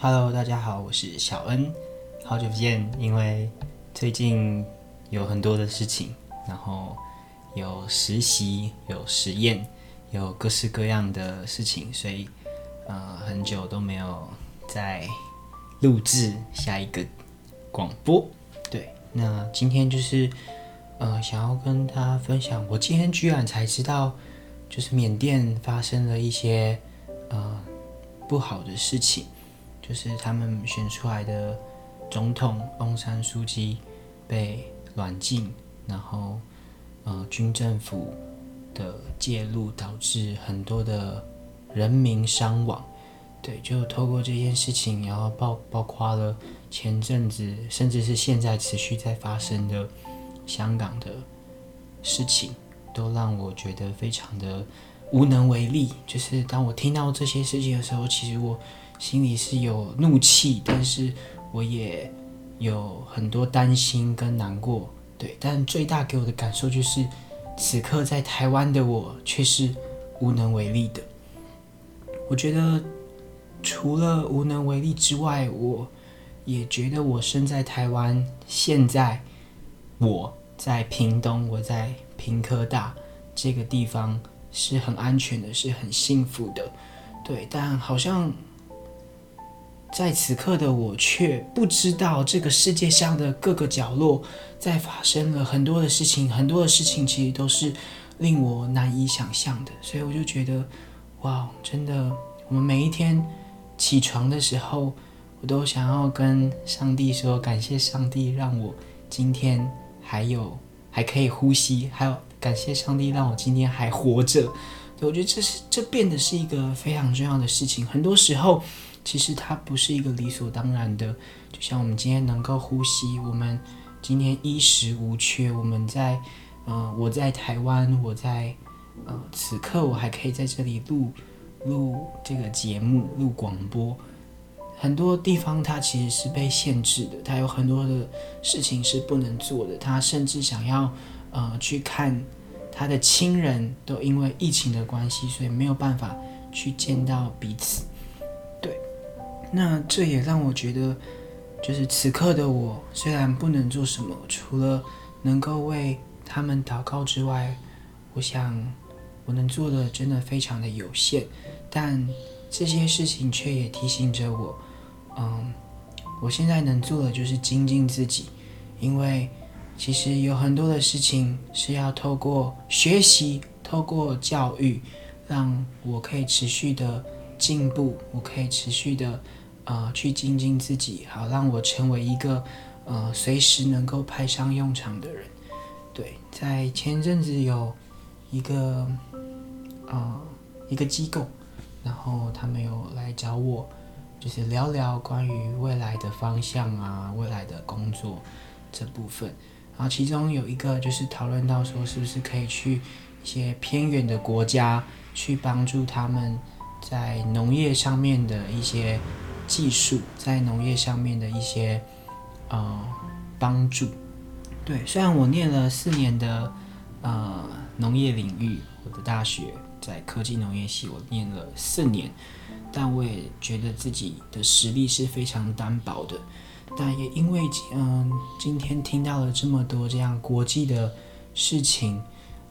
Hello，大家好，我是小恩，好久不见。因为最近有很多的事情，然后有实习、有实验、有各式各样的事情，所以呃很久都没有再录制下一个广播。对，那今天就是呃想要跟大家分享，我今天居然才知道，就是缅甸发生了一些呃不好的事情。就是他们选出来的总统翁山书记被软禁，然后呃军政府的介入导致很多的人民伤亡。对，就透过这件事情，然后包包括了前阵子，甚至是现在持续在发生的香港的事情，都让我觉得非常的无能为力。就是当我听到这些事情的时候，其实我。心里是有怒气，但是我也有很多担心跟难过，对。但最大给我的感受就是，此刻在台湾的我却是无能为力的。我觉得除了无能为力之外，我也觉得我身在台湾，现在我在屏东，我在屏科大这个地方是很安全的，是很幸福的，对。但好像。在此刻的我却不知道，这个世界上的各个角落在发生了很多的事情，很多的事情其实都是令我难以想象的。所以我就觉得，哇，真的，我们每一天起床的时候，我都想要跟上帝说，感谢上帝让我今天还有还可以呼吸，还有感谢上帝让我今天还活着。我觉得这是这变得是一个非常重要的事情。很多时候。其实它不是一个理所当然的，就像我们今天能够呼吸，我们今天衣食无缺，我们在，呃，我在台湾，我在，呃，此刻我还可以在这里录录这个节目，录广播。很多地方它其实是被限制的，它有很多的事情是不能做的。他甚至想要，呃，去看他的亲人，都因为疫情的关系，所以没有办法去见到彼此。那这也让我觉得，就是此刻的我虽然不能做什么，除了能够为他们祷告之外，我想我能做的真的非常的有限。但这些事情却也提醒着我，嗯，我现在能做的就是精进自己，因为其实有很多的事情是要透过学习、透过教育，让我可以持续的进步，我可以持续的。呃，去精进自己，好让我成为一个呃随时能够派上用场的人。对，在前阵子有一个呃一个机构，然后他们有来找我，就是聊聊关于未来的方向啊，未来的工作这部分。然后其中有一个就是讨论到说，是不是可以去一些偏远的国家，去帮助他们在农业上面的一些。技术在农业上面的一些呃帮助，对，虽然我念了四年的呃农业领域，我的大学在科技农业系，我念了四年，但我也觉得自己的实力是非常单薄的。但也因为嗯、今天听到了这么多这样国际的事情，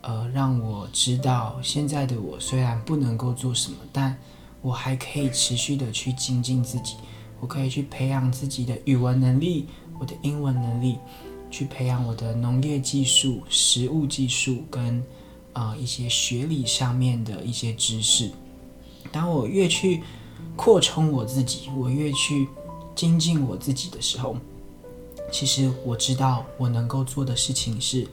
呃，让我知道现在的我虽然不能够做什么，但我还可以持续的去精进自己，我可以去培养自己的语文能力，我的英文能力，去培养我的农业技术、食物技术跟啊、呃、一些学理上面的一些知识。当我越去扩充我自己，我越去精进我自己的时候，其实我知道我能够做的事情是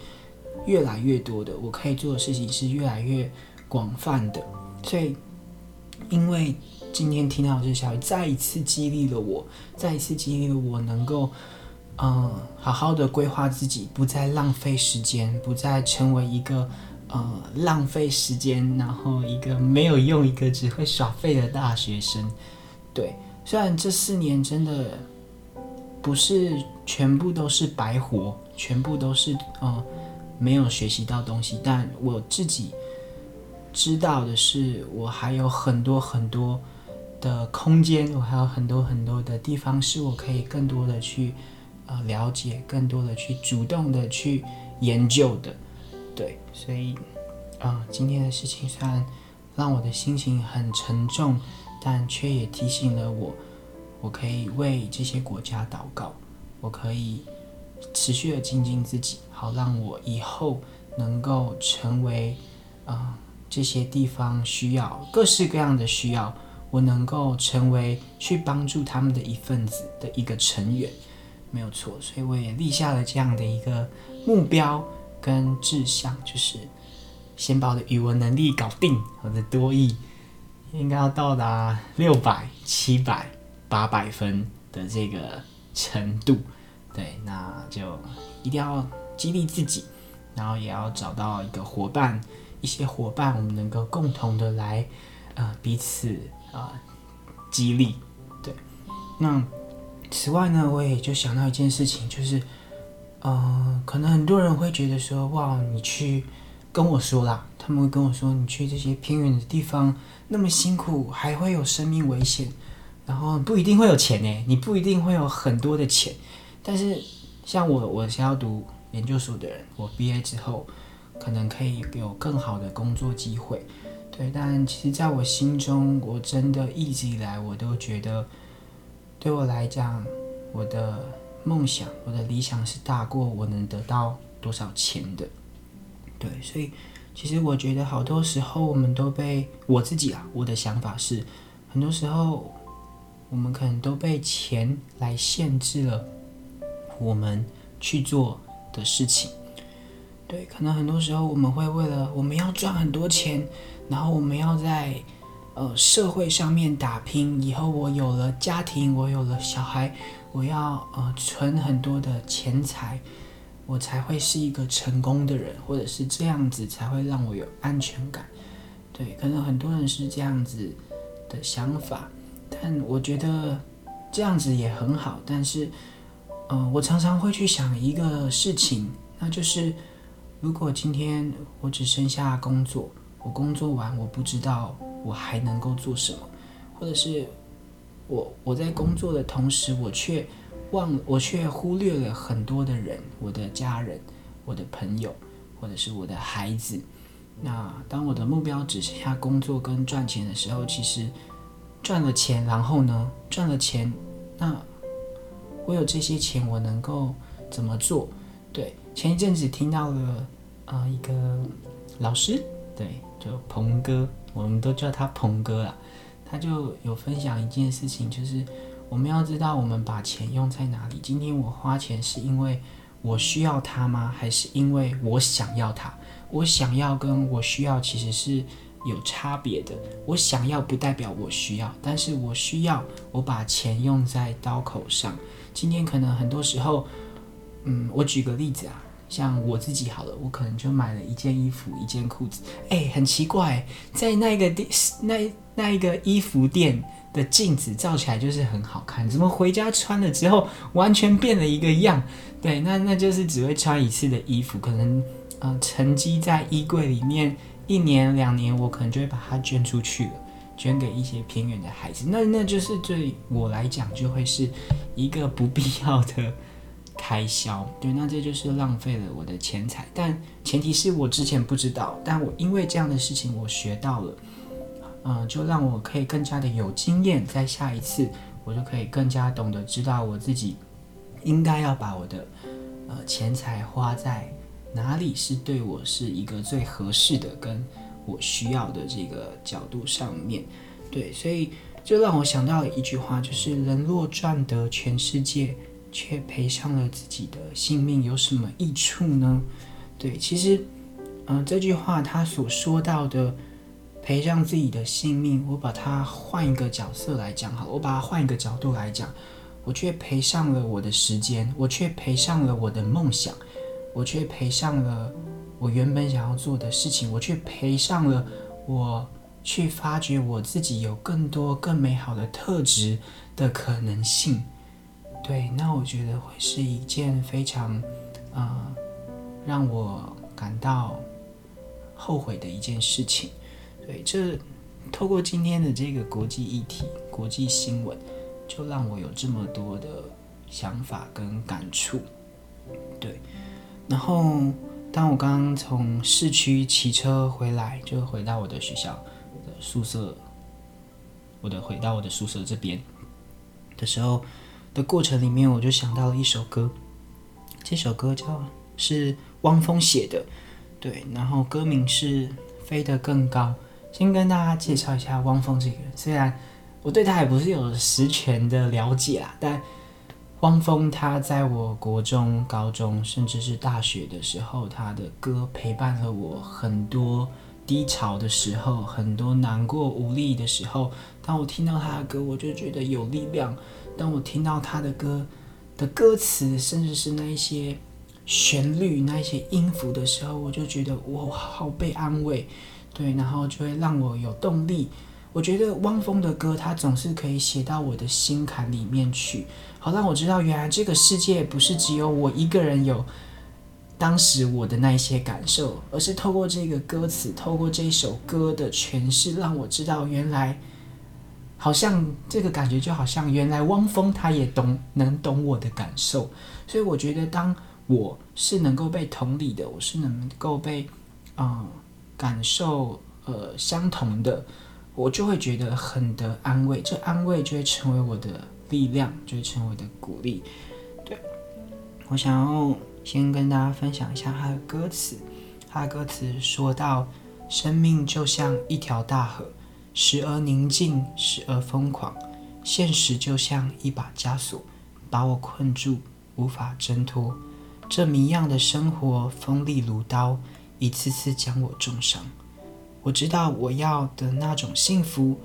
越来越多的，我可以做的事情是越来越广泛的，所以。因为今天听到这个消息，再一次激励了我，再一次激励了我，能够，嗯，好好的规划自己，不再浪费时间，不再成为一个，呃，浪费时间，然后一个没有用，一个只会耍废的大学生。对，虽然这四年真的不是全部都是白活，全部都是，呃，没有学习到东西，但我自己。知道的是，我还有很多很多的空间，我还有很多很多的地方是我可以更多的去呃了解，更多的去主动的去研究的。对，所以啊、今天的事情虽然让我的心情很沉重，但却也提醒了我，我可以为这些国家祷告，我可以持续的精进自己，好让我以后能够成为啊、这些地方需要各式各样的需要，我能够成为去帮助他们的一份子的一个成员，没有错。所以我也立下了这样的一个目标跟志向，就是。先把我的语文能力搞定，我的多益应该要到达六百、七百、八百分的这个程度。对，那就一定要激励自己，然后也要找到一个伙伴，一些伙伴，我们能够共同的来，呃，彼此啊、呃、激励。对，那此外呢，我也就想到一件事情，就是，嗯、可能很多人会觉得说，哇，你去。跟我说啦，他们会跟我说，你去这些偏远的地方那么辛苦，还会有生命危险，然后不一定会有钱呢，你不一定会有很多的钱，但是像我，我想要读研究所的人，我毕业之后可能可以有更好的工作机会，对，但其实在我心中，我真的一直以来我都觉得，对我来讲，我的梦想，我的理想是大过我能得到多少钱的。对，所以其实我觉得好多时候我们都被我自己啊，我的想法是，很多时候我们可能都被钱来限制了我们去做的事情。对，可能很多时候我们会为了我们要赚很多钱，然后我们要在呃社会上面打拼，以后我有了家庭，我有了小孩，我要呃存很多的钱财。我才会是一个成功的人，或者是这样子才会让我有安全感。对，可能很多人是这样子的想法，但我觉得这样子也很好。但是，呃，我常常会去想一个事情，那就是如果今天我只剩下工作，我工作完我不知道我还能够做什么，或者是我我在工作的同时，我却忘，我却忽略了很多的人，我的家人，我的朋友，或者是我的孩子。那当我的目标只剩下工作跟赚钱的时候，其实赚了钱，然后呢，赚了钱，那我有这些钱，我能够怎么做？对，前一阵子听到了啊、一个老师，对，就鹏哥，我们都叫他鹏哥啦，他就有分享一件事情，就是。我们要知道，我们把钱用在哪里。今天我花钱是因为我需要它吗？还是因为我想要它？我想要跟我需要其实是有差别的。我想要不代表我需要，但是我需要，我把钱用在刀口上。今天可能很多时候，嗯，我举个例子啊，像我自己好了，我可能就买了一件衣服、一件裤子。哎，很奇怪，在那个店，那那一个衣服店。的镜子照起来就是很好看，怎么回家穿了之后完全变了一个样？对，那那就是只会穿一次的衣服，可能呃沉积在衣柜里面一年两年，我可能就会把它捐出去了，捐给一些偏远的孩子。那那就是对我来讲就会是一个不必要的开销。对，那这就是浪费了我的钱财。但前提是我之前不知道，但我因为这样的事情我学到了。嗯，就让我可以更加的有经验，在下一次我就可以更加懂得知道我自己应该要把我的呃钱财花在哪里，是对我是一个最合适的，跟我需要的这个角度上面。对，所以就让我想到了一句话，就是人若赚得全世界，却赔上了自己的性命，有什么益处呢？对，其实，嗯、这句话他所说到的。赔上自己的性命，我把它换一个角色来讲好，我把它换一个角度来讲，我却赔上了我的时间，我却赔上了我的梦想，我却赔上了我原本想要做的事情，我却赔上了我去发掘我自己有更多更美好的特质的可能性。对，那我觉得会是一件非常，呃，让我感到后悔的一件事情。对，这透过今天的这个国际议题，国际新闻，就让我有这么多的想法跟感触。对，然后当我刚刚从市区骑车回来，就回到我的学校的宿舍，我的回到我的宿舍这边的时候的过程里面，我就想到了一首歌，这首歌叫是汪峰写的，对，然后歌名是《飞得更高》。先跟大家介绍一下汪峰这个人，虽然我对他也不是有十全的了解啦，但汪峰他在我国中、高中，甚至是大学的时候，他的歌陪伴了我很多低潮的时候，很多难过无力的时候。当我听到他的歌，我就觉得有力量；当我听到他的歌的歌词，甚至是那一些旋律、那一些音符的时候，我就觉得我好被安慰。对，然后就会让我有动力。我觉得汪峰的歌，他总是可以写到我的心坎里面去，好让我知道，原来这个世界不是只有我一个人有当时我的那一些感受，而是透过这个歌词，透过这首歌的诠释，让我知道，原来好像这个感觉就好像原来汪峰他也懂，能懂我的感受。所以我觉得，当我是能够被同理的，我是能够被，嗯。感受呃相同的，我就会觉得很得安慰，这安慰就会成为我的力量，就会成为我的鼓励。对，我想要先跟大家分享一下他的歌词。他的歌词说到：生命就像一条大河，时而宁静，时而疯狂；现实就像一把枷锁，把我困住，无法挣脱。这谜样的生活，锋利如刀。一次次将我重伤，我知道我要的那种幸福，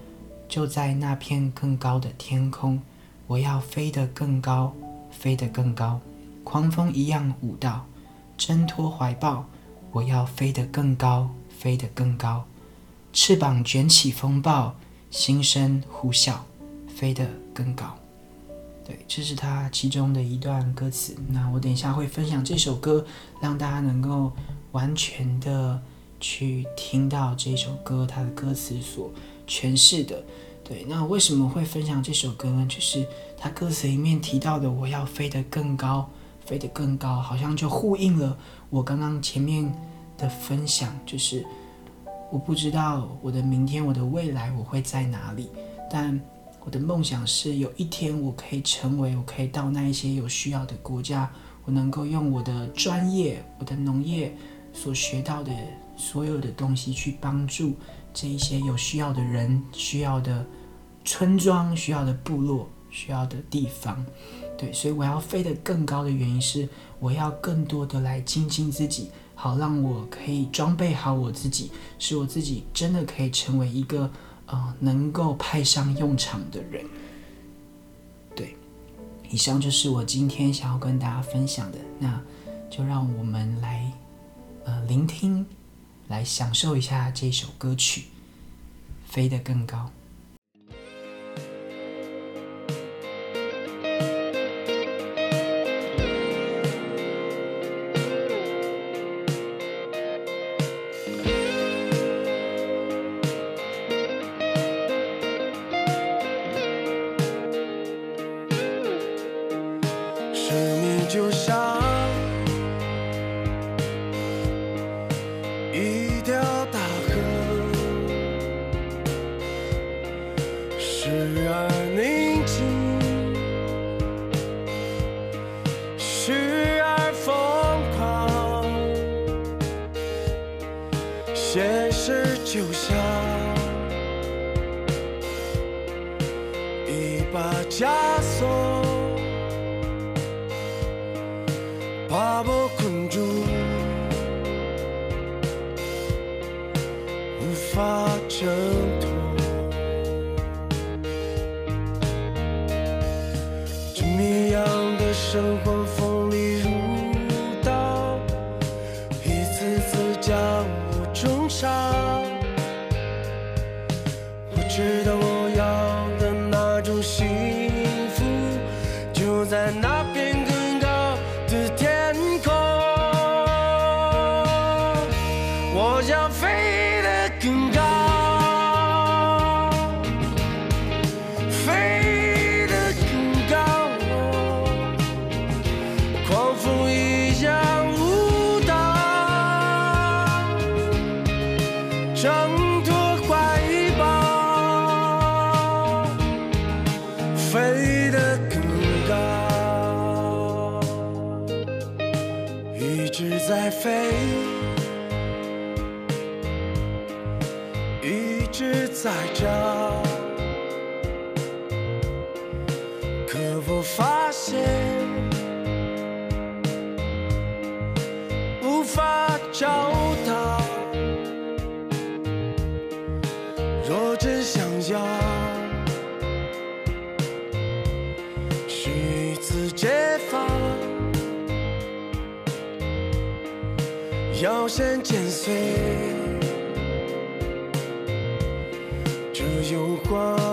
就在那片更高的天空。我要飞得更高，飞得更高，狂风一样舞蹈，挣脱怀抱。我要飞得更高，飞得更高，翅膀卷起风暴，心声呼啸，飞得更高。对，这是他其中的一段歌词。那我等一下会分享这首歌，让大家能够。完全的去听到这首歌，它的歌词所诠释的，对。那为什么会分享这首歌呢？就是它歌词里面提到的“我要飞得更高，飞得更高”，好像就呼应了我刚刚前面的分享。就是我不知道我的明天，我的未来我会在哪里，但我的梦想是有一天我可以成为，我可以到那一些有需要的国家，我能够用我的专业，我的农业。所学到的所有的东西，去帮助这一些有需要的人、需要的村庄、需要的部落、需要的地方。对，所以我要飞得更高的原因是，我要更多的来精进自己，好让我可以装备好我自己，使我自己真的可以成为一个呃能够派上用场的人。对，以上就是我今天想要跟大家分享的，那就让我们来。呃，聆听，来享受一下这首歌曲，《飞得更高》。就像一把枷锁把我困住无法挣脱这迷样的生活锋利如刀一次次将我重伤在飞。一直在找摇扇剪碎这诱惑。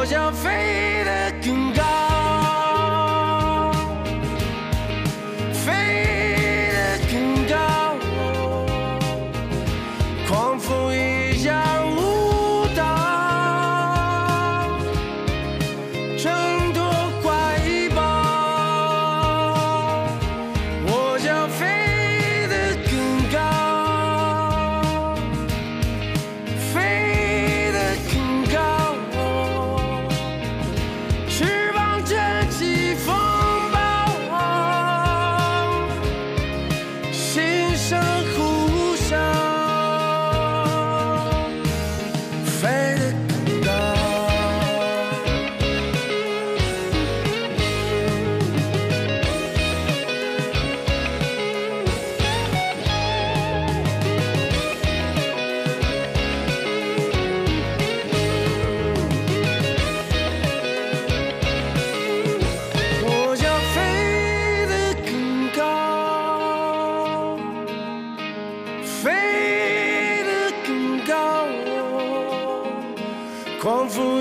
我想飞得更高。afraid it can go. Confused.